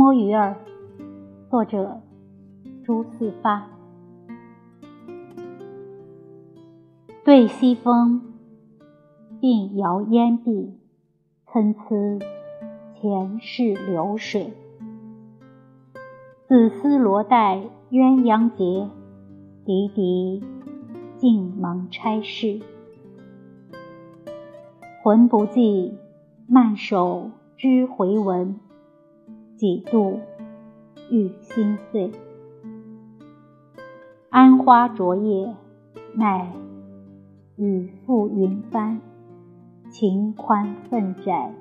摸鱼儿，作者朱四发。对西风，鬓摇烟碧，参差前世流水。紫丝罗带鸳鸯结，滴滴尽蒙差事。魂不寄，慢手知回文。几度欲心碎。安花着叶，奈雨覆云帆。情宽愤窄，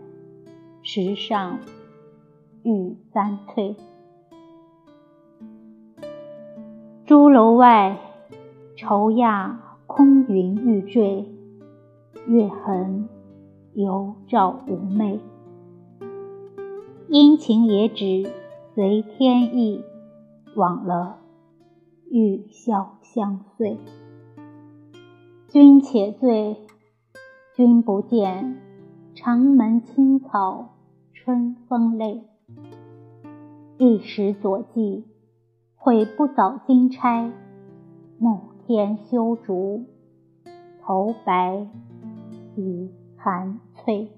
时上欲三退。朱楼外，愁亚空云欲坠，月痕犹照妩媚。阴晴也只随天意，枉了玉箫相随。君且醉，君不见，长门青草春风泪。一时左迹，悔不早金钗。暮天修竹，头白已寒翠。